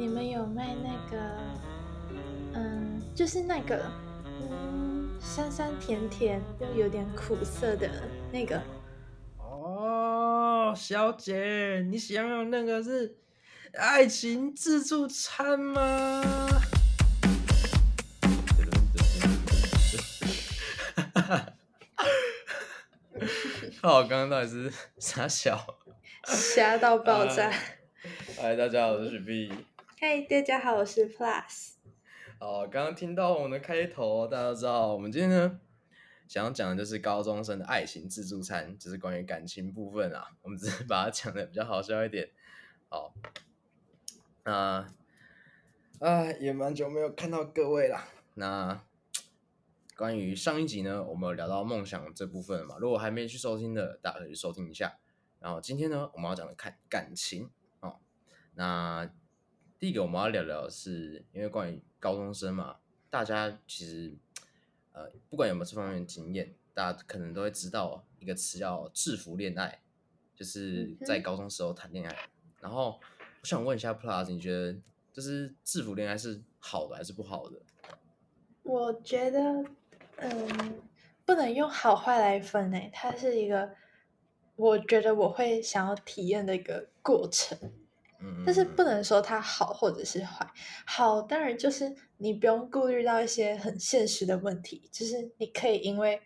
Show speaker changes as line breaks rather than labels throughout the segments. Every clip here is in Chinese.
你们有卖那个，嗯，就是那个，嗯，酸酸甜甜又有点苦涩的那个。
哦，小姐，你想要那个是爱情自助餐吗？哦，刚刚到底是傻笑？
瞎到爆炸！
嗨，大家好，我是许 B。
嗨，大家好，我是 Plus。
哦，刚刚听到我们的开头，大家都知道，我们今天呢想要讲的就是高中生的爱情自助餐，就是关于感情部分啊。我们只是把它讲的比较好笑一点。好，那啊也蛮久没有看到各位了。那关于上一集呢，我们有聊到梦想这部分嘛？如果还没去收听的，大家可以去收听一下。然后今天呢，我们要讲的看感情哦。那第一个我们要聊聊的是，因为关于高中生嘛，大家其实呃不管有没有这方面的经验，大家可能都会知道一个词叫制服恋爱，就是在高中时候谈恋爱。然后我想问一下 Plus，你觉得就是制服恋爱是好的还是不好的？
我觉得，嗯，不能用好坏来分诶，它是一个。我觉得我会想要体验的一个过程，但是不能说它好或者是坏。好，当然就是你不用顾虑到一些很现实的问题，就是你可以因为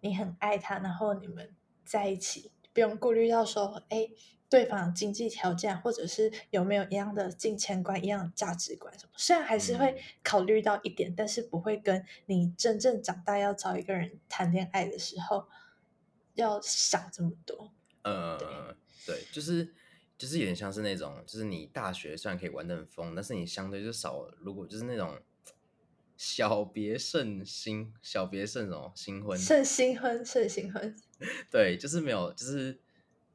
你很爱他，然后你们在一起，不用顾虑到说，哎，对方经济条件或者是有没有一样的金钱观、一样的价值观什么。虽然还是会考虑到一点，但是不会跟你真正长大要找一个人谈恋爱的时候。要想这么多，
呃，对，就是就是有点像是那种，就是你大学虽然可以玩的很疯，但是你相对就少，如果就是那种小别胜新，小别胜什么新婚，
胜新婚，胜新婚，
对，就是没有，就是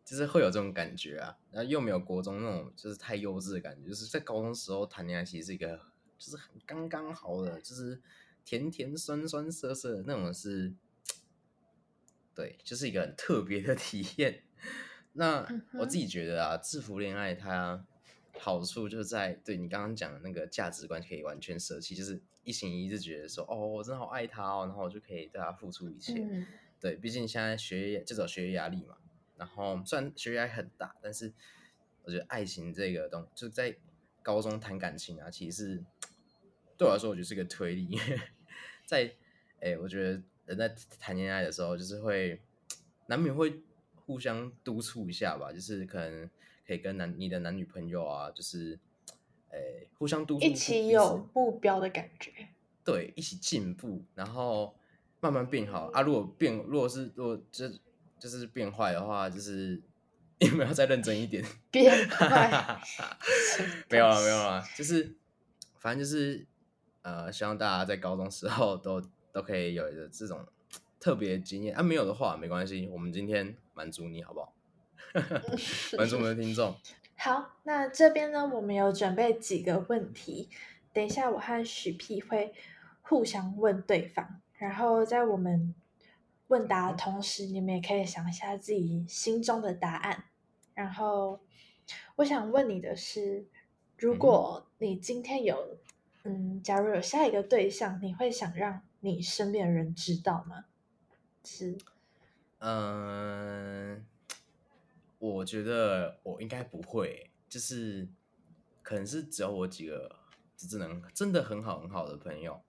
就是会有这种感觉啊，然后又没有国中那种就是太幼稚的感觉，就是在高中时候谈恋爱其实是一个就是很刚刚好的，就是甜甜酸酸涩涩的那种是。对，就是一个很特别的体验。那我自己觉得啊，制服恋爱它好处就在对你刚刚讲的那个价值观可以完全舍弃，就是一心一意觉得说，哦，我真的好爱他哦，然后我就可以对他付出一切。对，毕竟现在学业这种学业压力嘛，然后虽然学业压力很大，但是我觉得爱情这个东就在高中谈感情啊，其实是对我来说，我觉得是个推理。在哎，我觉得。人在谈恋爱的时候，就是会难免会互相督促一下吧，就是可能可以跟男你的男女朋友啊，就是诶互相督促，
一起有目标的感觉，
对，一起进步，然后慢慢变好啊。如果变，如果是如果就就是变坏的话，就是你们要再认真一点？
变坏？
没有了，没有了，就是反正就是呃，希望大家在高中时候都。都可以有一个这种特别经验啊，没有的话没关系，我们今天满足你好不好？满足我们的听众。
好，那这边呢，我们有准备几个问题，等一下我和许 P 会互相问对方，然后在我们问答的同时，你们也可以想一下自己心中的答案。然后我想问你的是，如果你今天有嗯，假如有下一个对象，你会想让？你身边的人知道吗？是，
嗯，我觉得我应该不会，就是可能是只有我几个只能真的很好很好的朋友，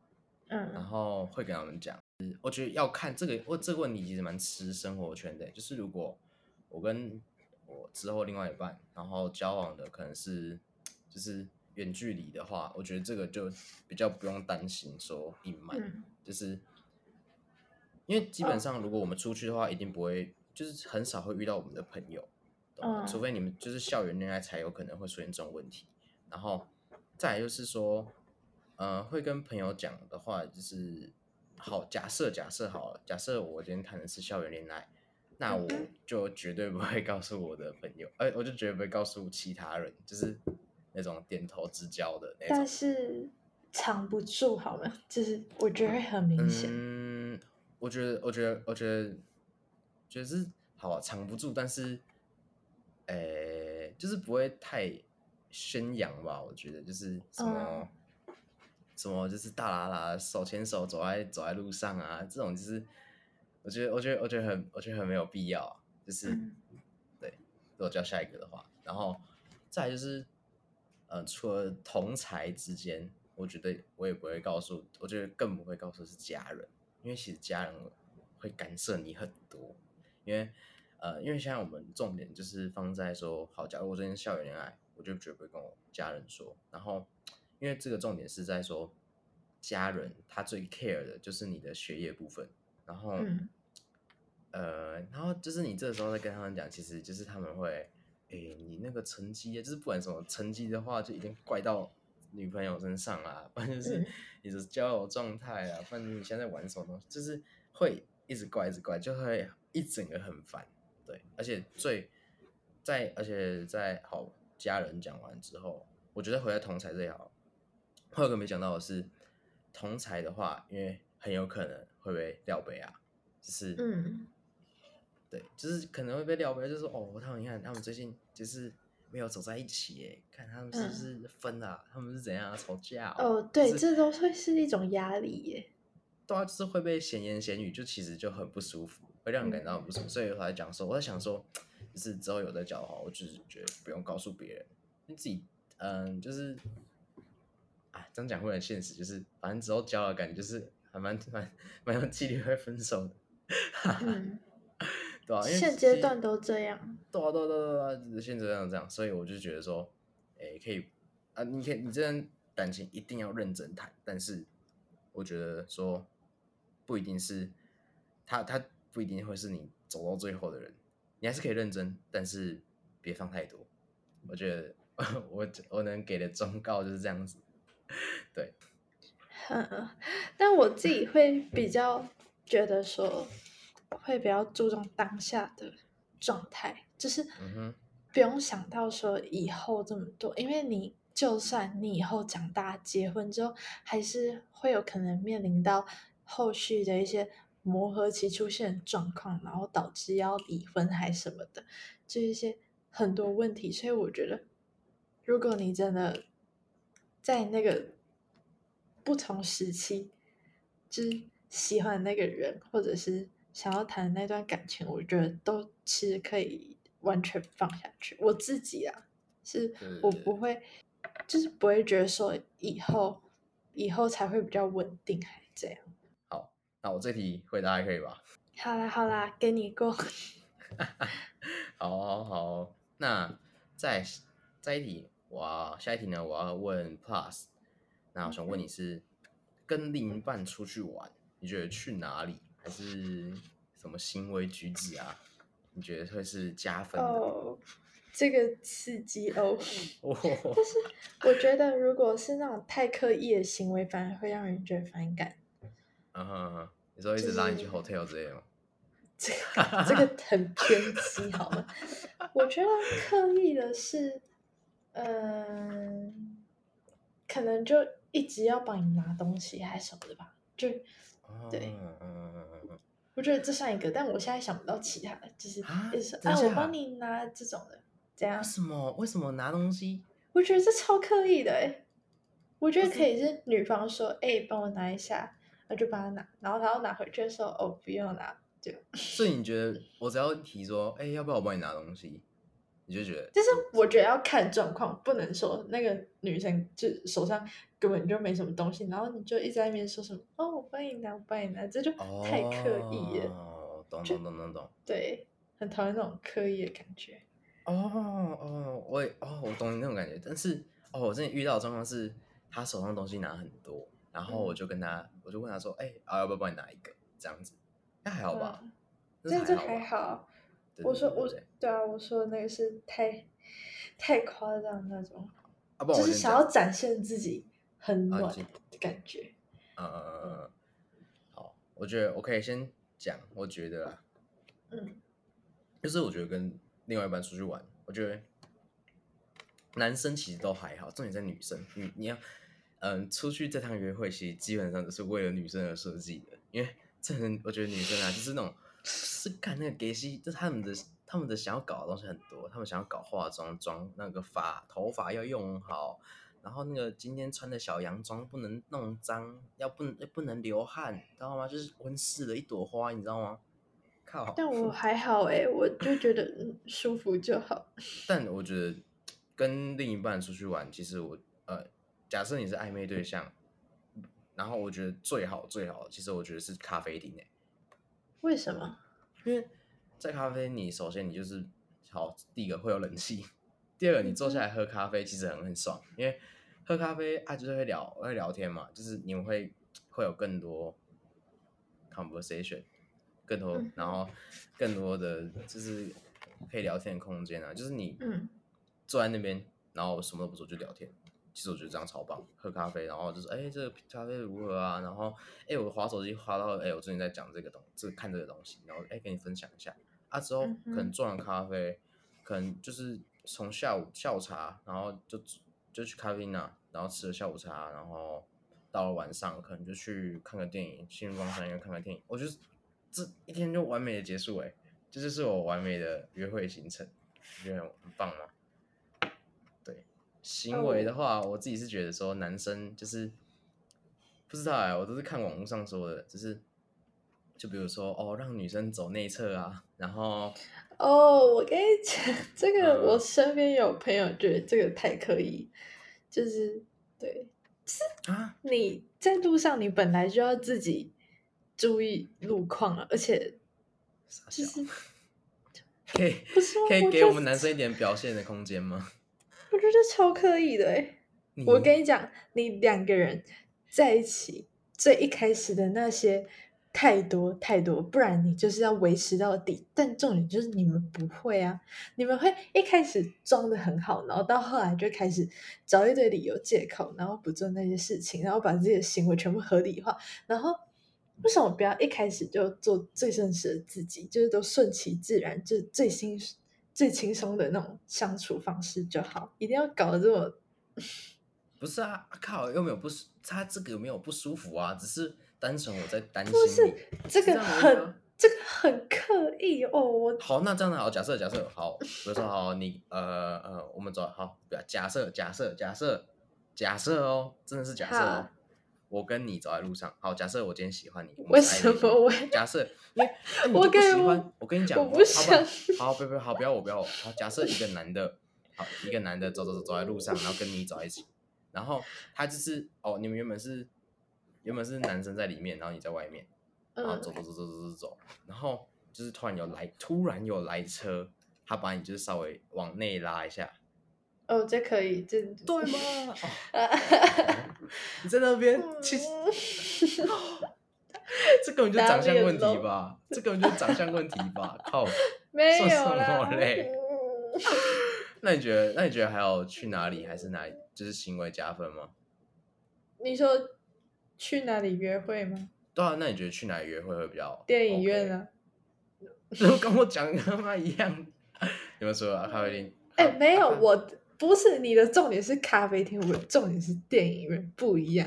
嗯，
然后会跟他们讲。我觉得要看这个，我这个问题其实蛮吃生活圈的，就是如果我跟我之后另外一半，然后交往的可能是就是。远距离的话，我觉得这个就比较不用担心说隐瞒，就是因为基本上如果我们出去的话，一定不会，就是很少会遇到我们的朋友，除非你们就是校园恋爱才有可能会出现这种问题。然后再来就是说，呃，会跟朋友讲的话，就是好假设假设好了，假设我今天谈的是校园恋爱，那我就绝对不会告诉我的朋友，哎，我就绝对不会告诉其他人，就是。那种点头之交的那种，
但是藏不住，好吗？就是我觉得会很明显。
嗯，我觉得，我觉得，我觉得，觉得是好藏不住，但是，诶，就是不会太宣扬吧，我觉得就是什么、什么就是大啦啦手牵手走在走在路上啊，这种就是我觉得我觉得我觉得很我觉得很没有必要啊，就是、
嗯。
对，如果叫下一个的话，然后再来就是呃，除了同才之间，我觉得我也不会告诉，我觉得更不会告诉是家人，因为其实家人会干涉你很多，因为呃，因为现在我们重点就是放在说，好，假如我最近校园恋爱，我就绝不会跟我家人说。然后，因为这个重点是在说，家人他最 care 的就是你的学业部分。然后，
嗯
呃，然后就是你这个时候在跟他们讲，其实就是他们会，诶，你那个成绩，就是不管什么成绩的话，就已经怪到女朋友身上啊，不然就是
嗯
你的交友状态啊，不然你现在在玩什么东西，就是会一直怪，一直怪，就会一整个很烦。对，而且最在，而且在好家人讲完之后，我觉得回来同才这一行，还有个没讲到的是，同才的话，因为很有可能会被撂杯啊，就是
嗯
对，就是可能会被撂杯，就是说哦，他们你看他们最近就是没有走在一起耶，看他们是不是分啊，他们是怎样啊吵架
嗯哦，对，这都会是一种压力耶。
对啊，就是会被闲言闲语，就其实就很不舒服，会让人感到很不舒服。所以我才讲说，我在想说，就是之后有在教的话，我就是觉得不用告诉别人，你自己，嗯，就是，啊，这样讲会很现实，就是反正之后交了，感觉就是还蛮蛮蛮有几率会分手的，
嗯，
对啊，因为
现阶段都这样。
对啊，对啊，对啊，对啊，就是现在这样这样，所以我就觉得说，诶，可以啊，你可以，你这段感情一定要认真谈，但是我觉得说不一定是他，他不一定会是你走到最后的人，你还是可以认真，但是别放太多。我觉得 我我能给的忠告就是这样子，对，
嗯，但我自己会比较觉得说，会比较注重当下的状态，就是不用想到说以后这么多，因为你就算你以后长大结婚之后，还是会有可能面临到后续的一些磨合期出现的状况，然后导致要离婚还什么的，这一些很多问题，所以我觉得，如果你真的在那个不同时期，就是喜欢那个人，或者是想要谈的那段感情，我觉得都其实可以完全放下去。我自己啊，是我不会，就是不会觉得说以后以后才会比较稳定，还这样。
好，那我这题回答还可以吧？
好啦好啦，给你过。
好好好，那再再一题，我下一题呢，我要问 Plus，那我想问你是跟另一半出去玩，你觉得去哪里，还是什么行为举止啊？你觉得会是加分的？
哦，这个刺激哦。
哦，
但是我觉得，如果是那种太刻意的行为，反而会让人觉得反感。
嗯你说一直拉你去 hotel 之类的吗？
这个这个很偏激，好吗？我觉得刻意的是，嗯、可能就一直要帮你拿东西还是什么的吧。就对
嗯嗯嗯嗯嗯，
我觉得这算一个，但我现在想不到其他的，就是
啊
一直说
等一，下
啊我帮你拿这种的，这样
为。什么？为什么拿东西？
我觉得这超刻意的哎，我觉得可以是女方说，哎、帮我拿一下，我就帮他拿，然后他要拿回去的时候，哦，不用拿，就
所以你觉得我只要提说，哎、要不要我帮你拿东西，你就觉得
就是我觉得要看状况，不能说那个女生就手上根本就没什么东西，然后你就一直在那边说什么哦，我帮你拿，我帮你拿，这就太刻意了。
哦，懂懂懂懂懂。
对，很讨厌那种刻意的感觉。
哦哦，我也哦，我懂你那种感觉，但是哦，我之前遇到的状况是，他手上东西拿很多，然后我就跟他，我就问他说，哎、啊，要不要帮你拿一个？这样子，那还好吧？
嗯
那
这这
还。好。对
我说我
对
啊，我说的那个是太太夸张那种，
啊，不
就是想要展现自己很暖的感觉。
嗯嗯嗯嗯嗯，好，我觉得我可以先讲，我觉得啊，
嗯
就是我觉得跟另外一半出去玩，我觉得男生其实都还好，重点在女生。你你要，嗯，出去这趟约会，其实基本上都是为了女生而设计的，因为这人我觉得女生啊，就是那种是看那个给西，就是他们的他们的想要搞的东西很多，他们想要搞化妆妆，那个发头发要用好，然后那个今天穿的小洋装不能弄脏，要不能不能流汗，知道吗？就是温室的一朵花，你知道吗？靠！
但我还好哎，我就觉得舒服就好。
但我觉得跟另一半出去玩，其实我呃，假设你是暧昧对象。然后我觉得最好最好，其实我觉得是咖啡厅诶。
为什么？
因为在咖啡，你首先你就是好，第一个会有冷气，第二个你坐下来喝咖啡其实很很爽，因为喝咖啡啊就是会聊会聊天嘛，就是你们会会有更多 conversation，更多然后更多的就是可以聊天的空间啊，就是你坐在那边，然后什么都不做就聊天。其实我觉得这样超棒，喝咖啡，然后就是哎，这个咖啡如何啊？然后哎，我滑手机滑到哎，我最近在讲这个东，这个看这个东西，然后哎，跟你分享一下。啊，之后可能做完咖啡，可能就是从下午下午茶，然后就就去咖啡那，然后吃了下午茶，然后到了晚上，可能就去看个电影，星光三院看个电影。我觉得这一天就完美的结束哎，这就是我完美的约会行程，你觉得很棒吗？行为的话，我自己是觉得说男生就是不知道哎，我都是看网络上说的，就是就比如说哦，让女生走内侧啊，然后
哦，我跟你讲，这个我身边有朋友觉得这个太刻意，就是对，是啊，你在路上你本来就要自己注意路况了，而且就是
可以可以给我们男生一 点表现的空间吗？
我觉得超刻意的哎！我跟你讲，你两个人在一起最一开始的那些太多太多，不然你就是要维持到底。但重点就是你们不会啊，你们会一开始装的很好，然后到后来就开始找一堆理由借口，然后不做那些事情，然后把自己的行为全部合理化。然后为什么不要一开始就做最真实的自己，就是都顺其自然，就最新。最轻松的那种相处方式就好，一定要搞得这么
不是啊？靠，又没有不舒，他这个有没有不舒服啊？只是单纯我在担心。
不是这个很这个很刻意哦。我
好，那这样子好，假设假设好，比如说好，你呃呃，我们走好，假设假设假设假设哦，真的是假设哦。我跟你走在路上，好，假设我今天喜欢你，
为什么我？
假设 因为你就不喜欢，我跟你讲，
我不想，
好，不不好，不要我不要我，好，假设一个男的，好，一个男的走走走走在路上，然后跟你走在一起，然后他就是哦，你们原本是原本是男生在里面，然后你在外面，然后走走走走走走走，然后就是突然有来，突然有来车，他把你就是稍微往内拉一下。
哦，这可以，这
对吗？你在那边，其实这根本就长相问题吧？这根本就长相问题吧？靠，
没有
什嘞。那你觉得？那你觉得还要去哪里？还是哪里？就是行为加分吗？
你说去哪里约会吗？
对啊，那你觉得去哪里约会会比较？
电影院啊？
跟我讲他妈一样。有没有说啊？咖啡厅？
哎，没有我。不是你的重点是咖啡厅，我的重点是电影院不一样。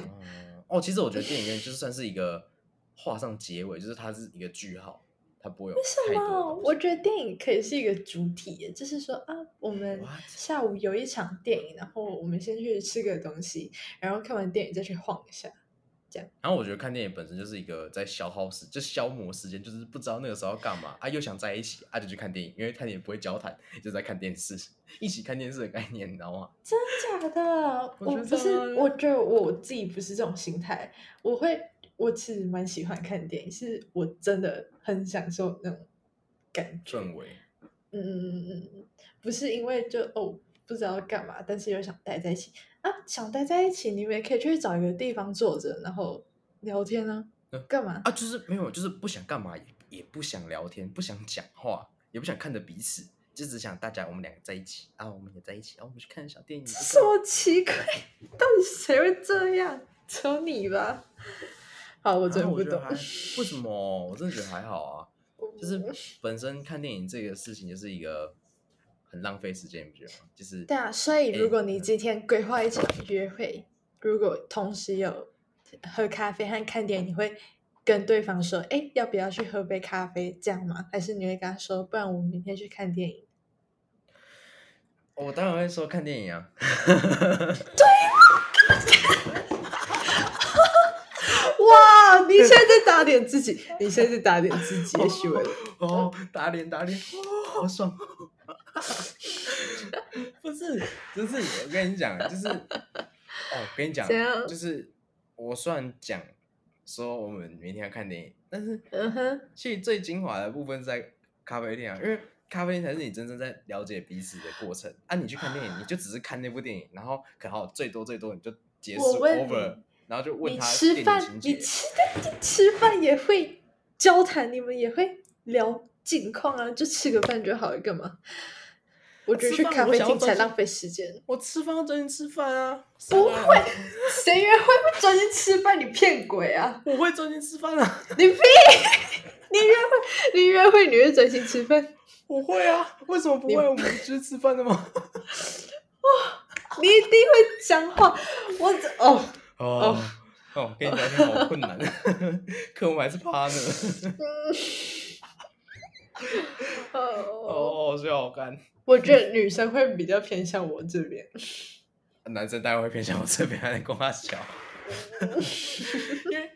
哦，其实我觉得电影院就算是一个画上结尾，就是它是一个句号，它不会有。为什么？
我觉得电影可以是一个主体，就是说啊，我们下午有一场电影，然后我们先去吃个东西，然后看完电影再去晃一下。
然后我觉得看电影本身就是一个在消耗时，就消磨时间，就是不知道那个时候要干嘛啊，又想在一起啊，就去看电影，因为看电影不会交谈，就在看电视，一起看电视的概念，你知道吗？
真假的？我不是，我觉得我自己不是这种心态，我会，我其实蛮喜欢看电影，是我真的很享受那种感觉
氛围。
嗯嗯嗯嗯嗯，不是因为就哦不知道干嘛，但是又想待在一起。啊，想待在一起，你们也可以去找一个地方坐着，然后聊天啊。干嘛
啊？就是没有，就是不想干嘛，也也不想聊天，不想讲话，也不想看着彼此，就只想大家我们两个在一起啊，我们也在一起啊，我们去看小电影。
什么奇怪？到底谁会这样？只有你吧？好，我真不懂。
为什么？我真的觉得还好啊。就是本身看电影这个事情，就是一个。很浪费时间，你不觉得吗？就是
对啊，所以如果你今天规划一场约会，如果同时有喝咖啡和看电影，你会跟对方说，哎，要不要去喝杯咖啡？这样吗？还是你会跟他说，不然我们明天去看电影？
我当然会说看电影啊。
对。哇！你现在在打脸自己，你现在在打脸自己，许伟。
哦，打脸打脸，好爽！不是，就是我跟你讲，就是哦，跟你讲，就是我虽然讲说我们明天要看电影，但是嗯哼，其实最精华的部分在咖啡店啊，因为咖啡店才是你真正在了解彼此的过程啊。你去看电影，你就只是看那部电影，然后可好最多最多你就结束 over。然后就问他，
吃饭，你吃的吃饭也会交谈，你们也会聊近况啊，就吃个饭就好了，干嘛？我觉得去咖啡厅才浪费时间。
我吃饭要专心吃饭啊！
不会，谁约会会专心吃饭？你骗鬼啊！
我会专心吃饭啊！
你屁！你约会，你约会你会专心吃饭？
我会啊！为什么不会？我们就是吃饭的吗？
哇！你一定会讲话，我哦。
哦哦，跟你聊天好困难，可我们还是趴呢。哦，好笑，好干。
我觉得女生会比较偏向我这边，
男生当然会偏向我这边，还跟他笑。因为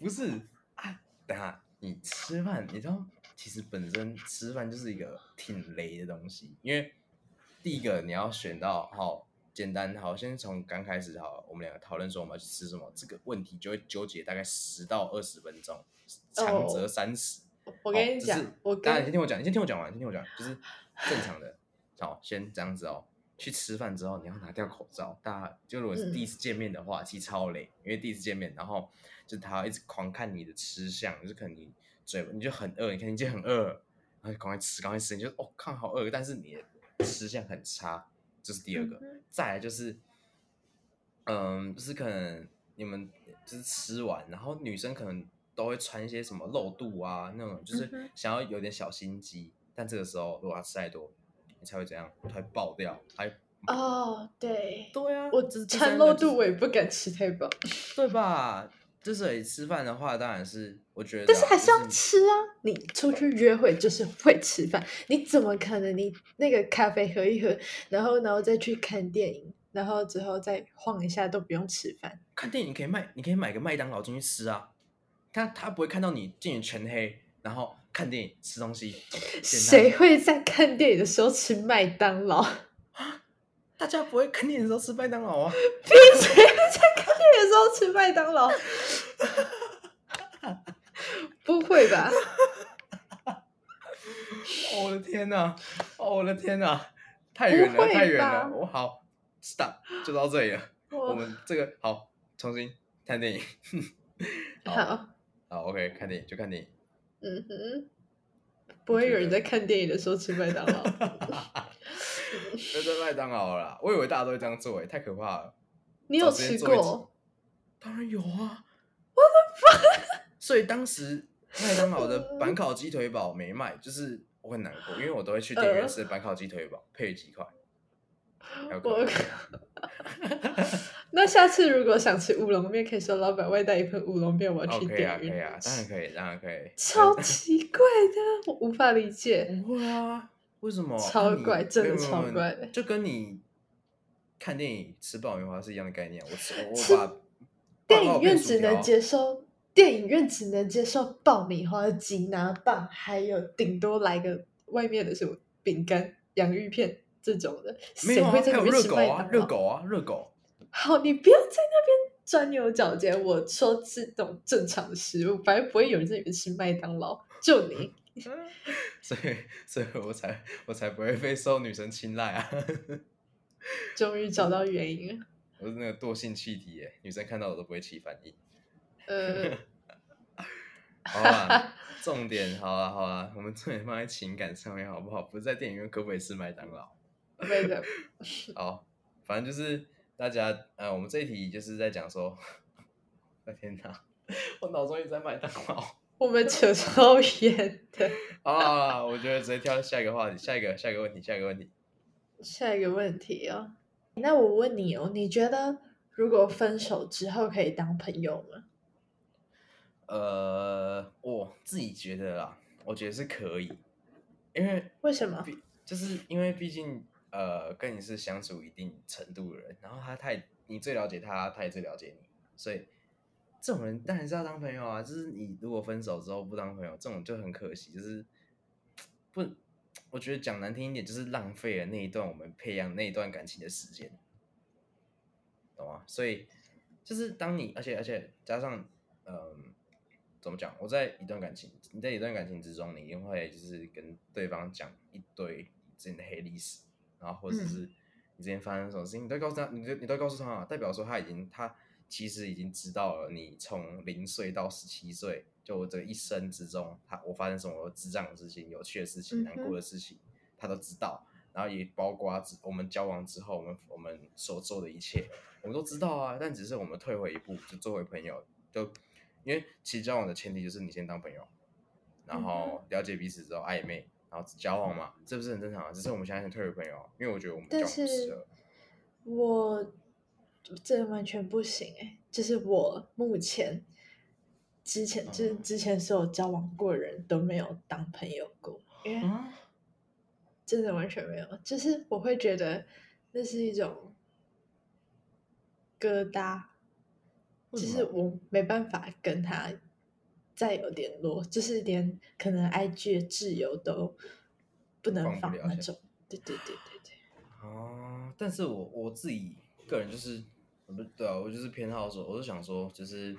不是啊，等下你吃饭，你知道，其实本身吃饭就是一个挺雷的东西，因为第一个你要选到好。简单好，先从刚开始好，我们两个讨论说我们要去吃什么，这个问题就会纠结大概十到二十分钟，长则三十。
我跟你讲，我
当然先听我讲，你先听我讲完，先听我讲，就是正常的。好，先这样子哦。去吃饭之后，你要拿掉口罩。大家就如果是第一次见面的话，其实超累，因为第一次见面，然后就他要一直狂看你的吃相，就是可能你嘴你就很饿，你看你就很饿，然后赶快吃，赶快吃，你就哦看好饿，但是你的吃相很差。这是第二个，再来就是，嗯，就是可能你们就是吃完，然后女生可能都会穿一些什么露肚啊那种，就是想要有点小心机，但这个时候如果他吃太多，你才会怎样？它会爆掉，还
哦，对，
对啊，
我只穿露肚我也不敢吃太饱，
对吧？之所以吃饭的话，当然是我觉得，
但是还是要吃啊！你出去约会就是会吃饭，你怎么可能你那个咖啡喝一喝，然后然后再去看电影，然后之后再晃一下都不用吃饭？
看电影可以卖，你可以买个麦当劳进去吃啊！他他不会看到你进去全黑，然后看电影吃东西。
谁会在看电影的时候吃麦当劳？
大家不会看电影的时候吃麦当劳啊？
凭谁在看电影的时候吃麦当劳？不会吧？
我的天哪！哦，我的天哪！太远了，太远了！我好，stop，就到这里了。我们这个好，重新看电影。
好，
好，OK，看电影就看电影。
嗯哼，不会有人在看电影的时候吃麦当劳。
那在麦当劳啦，我以为大家都会这样做，哎，太可怕了。
你有吃过？
当然有啊！
我的妈！
所以当时麦当劳的 板烤鸡腿堡没卖，就是我很难过，因为我都会去电影院吃板烤鸡腿堡，配几块。
我 那下次如果想吃乌龙面，可以说老板外带一份乌龙面，我要去电影院。
可以啊，当然可以，当然可以。
超奇怪的，我无法理解。
不会啊。为什么？
超怪，真的超怪的，
就跟你看电影吃爆米花是一样的概念。我吃，我把
电影院只能接受电影院只能接受爆米花、吉拿棒，还有顶多来个外面的什么饼干、洋芋片这种的。谁会在那边吃
热狗啊？热狗啊，热狗。
好，你不要在那边钻牛角尖。我说吃这种正常的食物，反正不会有人在里面吃麦当劳。就你。
所以，所以我才我才不会被受女生青睐啊！
终于找到原因了。
我是那个惰性气体耶，女生看到我都不会起反应。
呃，
好吧，重点好啊好啊，我们重点放在情感上面好不好？不是在电影院可不可以吃麦当劳？
没的。
好，反正就是大家，呃，我们这一题就是在讲说，我天哪，我脑中一直在麦当劳。
我们扯超远的
啊！我觉得直接跳下一个话题，下一个，下一个问题，下一个问题，
下一个问题哦。那我问你哦，你觉得如果分手之后可以当朋友吗？
呃，我自己觉得啦，我觉得是可以，因为
为什么？
就是因为毕竟呃，跟你是相处一定程度的人，然后他太你最了解他，他也最了解你，所以这种人当然是要当朋友啊。就是你如果分手之后不当朋友，这种就很可惜，就是不，我觉得讲难听一点，就是浪费了那一段我们培养那一段感情的时间，懂吗？所以就是当你，而且而且加上，嗯。怎么讲？我在一段感情，你在一段感情之中，你一定会就是跟对方讲一堆之前的黑历史，然后或者是你之前发生什么事情，你都告诉他，你都你都告诉他，代表说他已经他其实已经知道了你从零岁到十七岁，就这一生之中，他我发生什么智障的事情、有趣的事情、难过的事情，他都知道，然后也包括我们交往之后，我们我们所做的一切，我们都知道啊。但只是我们退回一步，就作为朋友，就。因为其实交往的前提就是你先当朋友，然后了解彼此之后暧昧，然后交往嘛，这不是很正常啊？只是我们现在先退为朋友，因为我觉得我们
但是，我这完全不行哎！就是我目前之前就是之前所有交往过人都没有当朋友过，因为真的完全没有。就是我会觉得那是一种疙瘩。就是我没办法跟他再有联络，就是连可能 IG 的挚友都不能放那种。对对对对对。
哦，但是我我自己个人就是，不对啊，我就是偏好说，我是想说，就是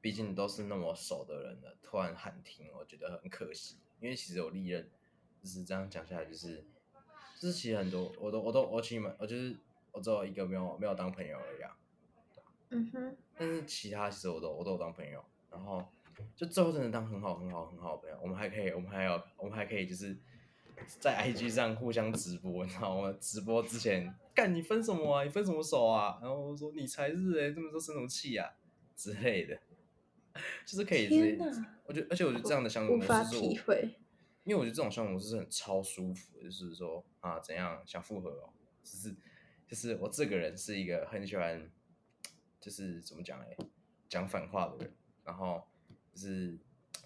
毕竟都是那么熟的人了，突然喊停，我觉得很可惜。因为其实有历任，就是这样讲下来，就是就是其实很多我都我都我请你们，我就是我只有一个没有没有当朋友而已啊。
嗯哼，
但是其他其实我都我都有当朋友，然后就最后真的当很好很好很好的朋友。我们还可以，我们还有我们还可以就是在 IG 上互相直播，你知道吗？直播之前干你分什么啊？你分什么手啊？然后我说你才是哎，这么多生什么气啊之类的，就是可以。
天
我觉得，而且我觉得这样的相处模式是我，因为我觉得这种相处模式是很超舒服，就是说啊怎样想复合哦，只是就是我这个人是一个很喜欢。就是怎么讲哎，讲反话的人，然后就是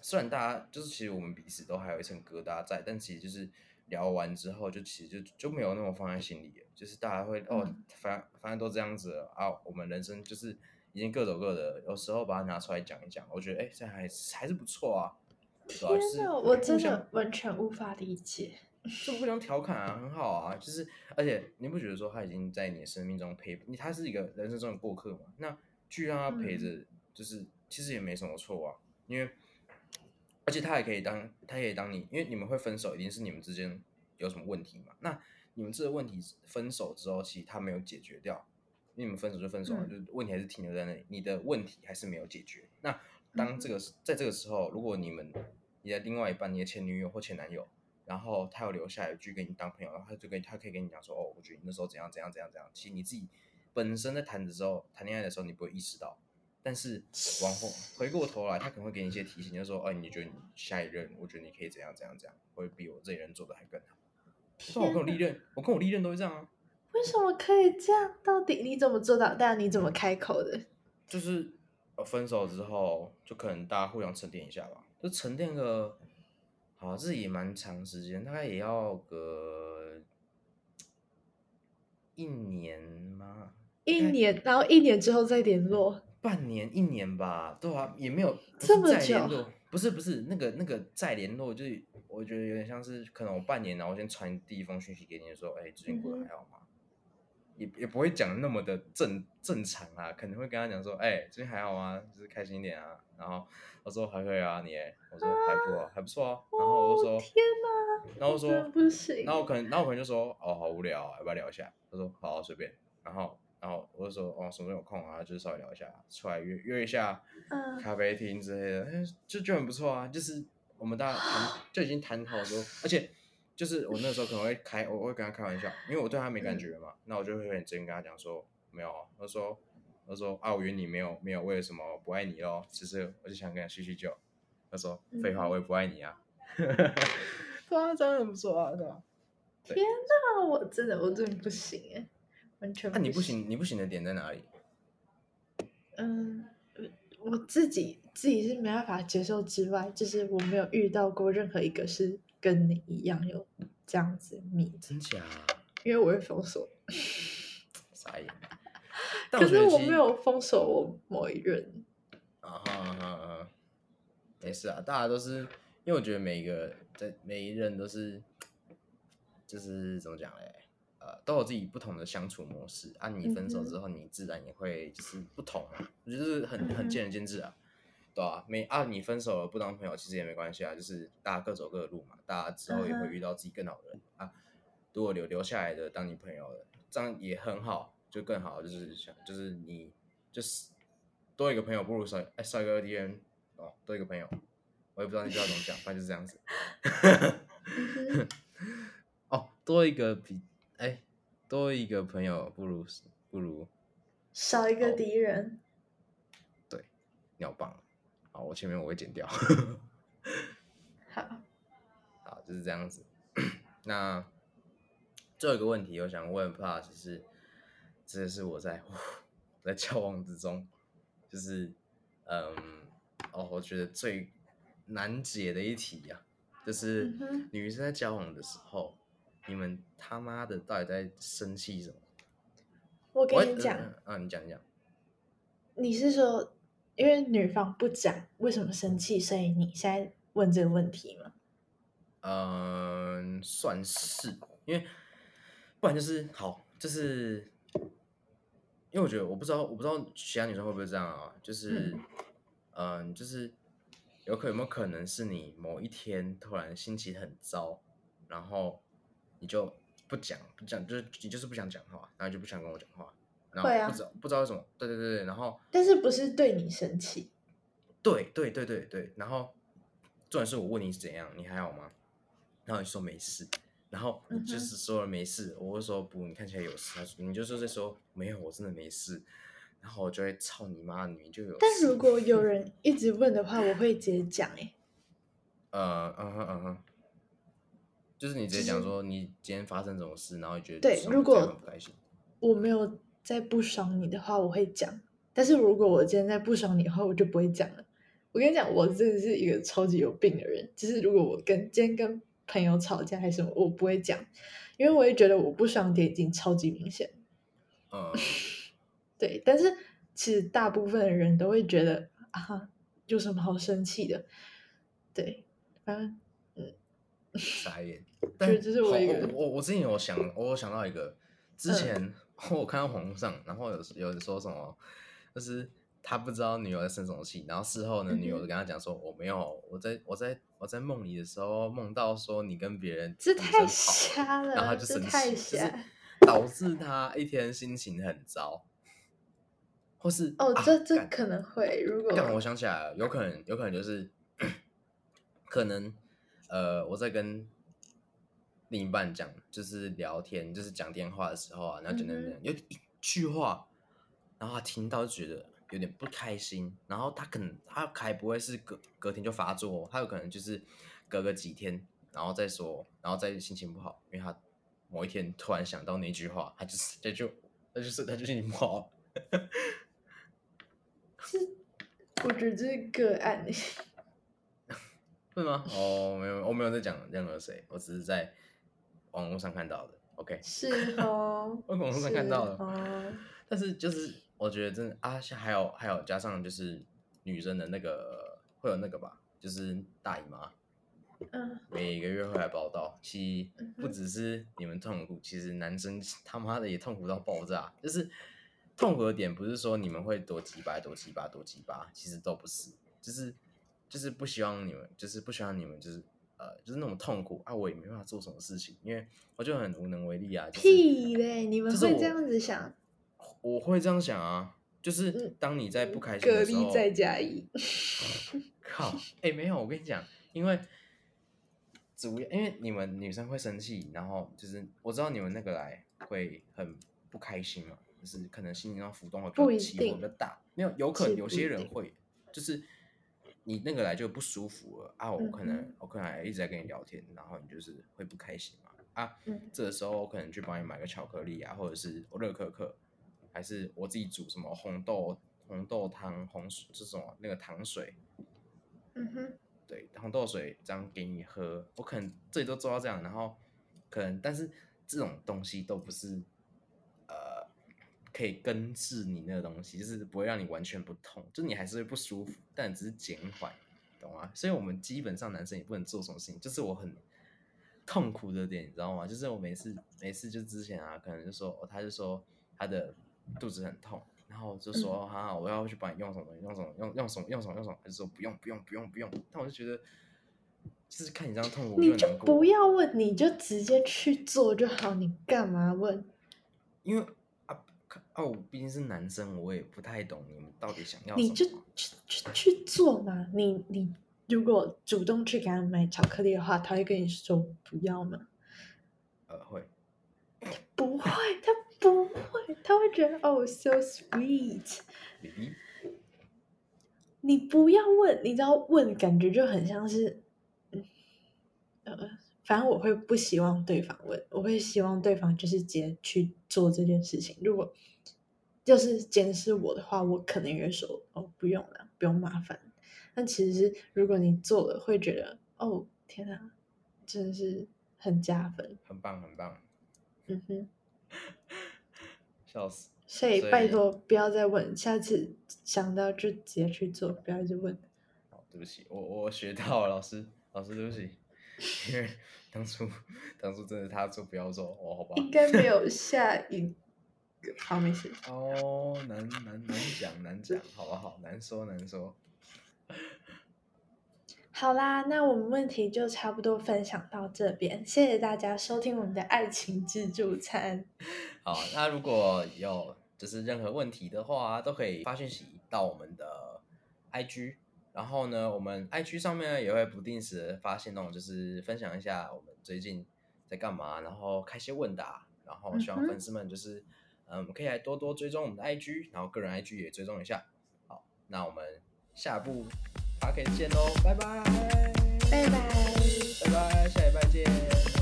虽然大家就是其实我们彼此都还有一层疙瘩在，但其实就是聊完之后，就其实就就没有那么放在心里了。就是大家会哦，反反正都这样子了啊，我们人生就是已经各走各的，有时候把它拿出来讲一讲，我觉得哎，这还还是不错啊。
天哪，我真的完全无法理解。
就互相调侃啊，很好啊，就是而且你不觉得说他已经在你的生命中陪你，他是一个人生中的过客嘛？那去让他陪着，就是其实也没什么错啊。因为而且他也可以当，他可以当你，因为你们会分手，一定是你们之间有什么问题嘛？那你们这个问题分手之后，其实他没有解决掉，因为你们分手就分手了，就问题还是停留在那里，你的问题还是没有解决。那当这个在这个时候，如果你们你的另外一半，你的前女友或前男友。然后他有留下一句跟你当朋友，然后他就跟他可以跟你讲说，哦，我觉得你那时候怎样怎样怎样怎样。其实你自己本身在谈的时候，谈恋爱的时候你不会意识到，但是往后回过头来，他可能会给你一些提醒，就说，哎，你觉得你下一任，我觉得你可以怎样怎样怎样，会比我这一任做的还更好。我跟我历任，我跟我历任都是这样啊。
为什么可以这样？到底你怎么做到？但你怎么开口的？
就是分手之后，就可能大家互相沉淀一下吧，就沉淀个。好，这也蛮长时间，大概也要个一年吗？
一年，然后一年之后再联络？
半年、一年吧，对啊，也没有
这么
久。不是不是，那个那个再联络，就是我觉得有点像是，可能我半年，然后先传第一封讯息给你，说，哎，最近过得还好吗？也也不会讲那么的正正常啊，可能会跟他讲说，哎，最近还好吗？就是开心一点啊。然后他说还可以啊，你，我说还不错，还不错啊。然后我就说
天哪，
然后说
不行。
然后可能，然后可能就说，哦，好无聊，啊要不要聊一下？他说好，随便。然后，然后我就说，哦，什么时候有空啊？就是稍微聊一下，出来约约一下，咖啡厅之类的，哎，就就很不错啊。就是我们大家谈就已经谈好说，而且。就是我那时候可能会开，我会跟他开玩笑，因为我对他没感觉嘛，那我就会很真跟他讲说，没有，他说，他说啊，我约你没有没有为了什么不爱你咯，其实我就想跟他叙叙旧。他说废话，我也不爱你啊，夸张很不错啊，对吧？
天哪，我真的我真的不行哎，完全。那
你不行，你不行的点在哪里？
嗯，我自己自己是没办法接受之外，就是我没有遇到过任何一个是跟你一样有这样子密，
真假？
因为我会封锁。
傻眼。
可是我没有封锁我某一任。
啊哈哈，没事啊，大家都是，因为我觉得每一个在每一任都是，就是怎么讲嘞？呃，都有自己不同的相处模式。啊，你分手之后，你自然也会就是不同嘛。我觉得是很很见仁见智啊，对啊？没啊，你分手了不当朋友其实也没关系啊，就是大家各走各的路嘛。大家之后也会遇到自己更好的人啊。如果留留下来的当你朋友的，这样也很好，就更好。就是想，就是你就是多一个朋友不如少哎少一个敌人哦，多一个朋友，我也不知道你知道怎么讲，反正就是这样子。哦，多一个比。哎，多一个朋友不如不如
少一个敌人。
对，尿棒。好，我前面我会剪掉。
好，
好，就是这样子。那最后一个问题，我想问 Plus 是，这是我在在交往之中，就是嗯，哦，我觉得最难解的一题呀，就是女生在交往的时候。你们他妈的到底在生气什么？
我跟你讲，
啊，你讲讲。
你是说，因为女方不讲为什么生气，所以你现在问这个问题吗？
嗯，算是，因为不然就是好，就是因为我觉得我不知道，我不知道其他女生会不会这样啊？就是，嗯，就是有可有没有可能是你某一天突然心情很糟，然后。你就不讲不讲，就是你就是不想讲话，然后就不想跟我讲话，然后不知道不知道为什么，对对对对，然后
但是不是对你生气？
对对对对对，然后重点是我问你是怎样，你还好吗？然后你说没事，然后你就是说了没事，我会说不，你看起来有事，你就是在说没有，我真的没事，然后我就会操你妈，你就有。
但如果有人一直问的话，我会直接讲哎。
呃嗯哼嗯哼。就是你直接讲说你今天发生什么事，然后觉得
对，如果
不开心，
我没有在不爽你的话，我会讲。但是如果我今天在不爽你的话，我就不会讲了。我跟你讲，我真的是一个超级有病的人。就是如果我跟今天跟朋友吵架还是什么，我不会讲，因为我也觉得我不爽点已经超级明显。
嗯，
对。但是其实大部分的人都会觉得啊，有什么好生气的？对，反正嗯。
傻眼，但我我我之前有想，我有想到一个，之前 我看到网上，然后有有人说什么，就是他不知道女友在生什么气，然后事后呢，女友就跟他讲说，我没有，我在我在我在梦里的时候梦到说你跟别人
这太瞎了，
然后他就生气，
就是
导致他一天心情很糟，或是
哦，这这可能会，如果
但我想起来了，有可能有可能就是 可能。呃，我在跟另一半讲，就是聊天，就是讲电话的时候啊，然后讲讲讲，有一句话，然后他听到就觉得有点不开心，然后他可能他还不会是隔隔天就发作，他有可能就是隔个几天，然后再说，然后再心情不好，因为他某一天突然想到那句话，他就是他就他就是他就心情不好。
是，我觉得这是个案
是吗？哦，没有，我没有在讲任何谁，我只是在网络上看到的。OK，
是哦，
我网络上看到的。但是就是我觉得真的啊，像还有还有加上就是女生的那个会有那个吧，就是大姨妈，
嗯，
每个月会来报道。其实不只是你们痛苦，其实男生他妈的也痛苦到爆炸。就是痛苦的点不是说你们会多几巴多几巴多几巴，其实都不是，就是。就是不希望你们，就是不希望你们，就是呃，就是那种痛苦啊，我也没办法做什么事情，因为我就很无能为力啊。
屁嘞！你们会这样子想？
我会这样想啊，就是当你在不开心的时
候，隔离再加一。
靠！哎，没有，我跟你讲，因为主要因为你们女生会生气，然后就是我知道你们那个来会很不开心嘛，就是可能心情上浮动会比较起伏比较大，没有，有可能有些人会就是。你那个来就不舒服了啊！我可能我可能一直在跟你聊天，然后你就是会不开心嘛啊！这个时候我可能去帮你买个巧克力啊，或者是我热可可，还是我自己煮什么红豆红豆汤、红水这种那个糖水，
嗯哼，
对，红豆水这样给你喝，我可能这里都做到这样，然后可能但是这种东西都不是呃可以根治你那个东西，就是不会让你完全不痛，就你还是会不舒服，但只是减缓，懂吗？所以我们基本上男生也不能做什么事情，就是我很。痛苦的点，你知道吗？就是我每次每次就之前啊，可能就说，他就说他的肚子很痛，然后就说，哈，我要去帮你用什么东西，用什么用用什么用什么用什么，他就说不用不用不用不用。但我就觉得，就是看你这样痛苦，
你就不要问，你就直接去做就好，你干嘛问？
因为啊啊，我毕竟是男生，我也不太懂你们到底想要。
你就去去去做嘛，你你。如果主动去给他买巧克力的话，他会跟你说不要吗？
呃，会。
不会，他不会，他会觉得哦，so sweet。你不要问，你知道问感觉就很像是，呃，反正我会不希望对方问，我会希望对方就是直接去做这件事情。如果就是监视我的话，我可能会说哦，不用了，不用麻烦。但其实，如果你做了，会觉得哦，天哪，真的是很加分，
很棒，很棒。
嗯哼，
笑死。
所以拜托不要再问，下次想到就直接去做，不要一直问。
哦，对不起，我我学到了，老师，老师对不起，因为当初当初真的他说不要做，哦，好吧。
应该没有下一个，好，没事。
哦，难难难讲，难讲，好不好？难说，难说。
好啦，那我们问题就差不多分享到这边，谢谢大家收听我们的爱情自助餐。
好，那如果有就是任何问题的话，都可以发讯息到我们的 IG，然后呢，我们 IG 上面呢也会不定时发现那种就是分享一下我们最近在干嘛，然后开些问答，然后希望粉丝们就是嗯嗯，我们可以来多多追踪我们的 IG，然后个人 IG 也追踪一下。好，那我们下部趴可以见喽，拜拜，拜拜，拜拜，下礼拜见。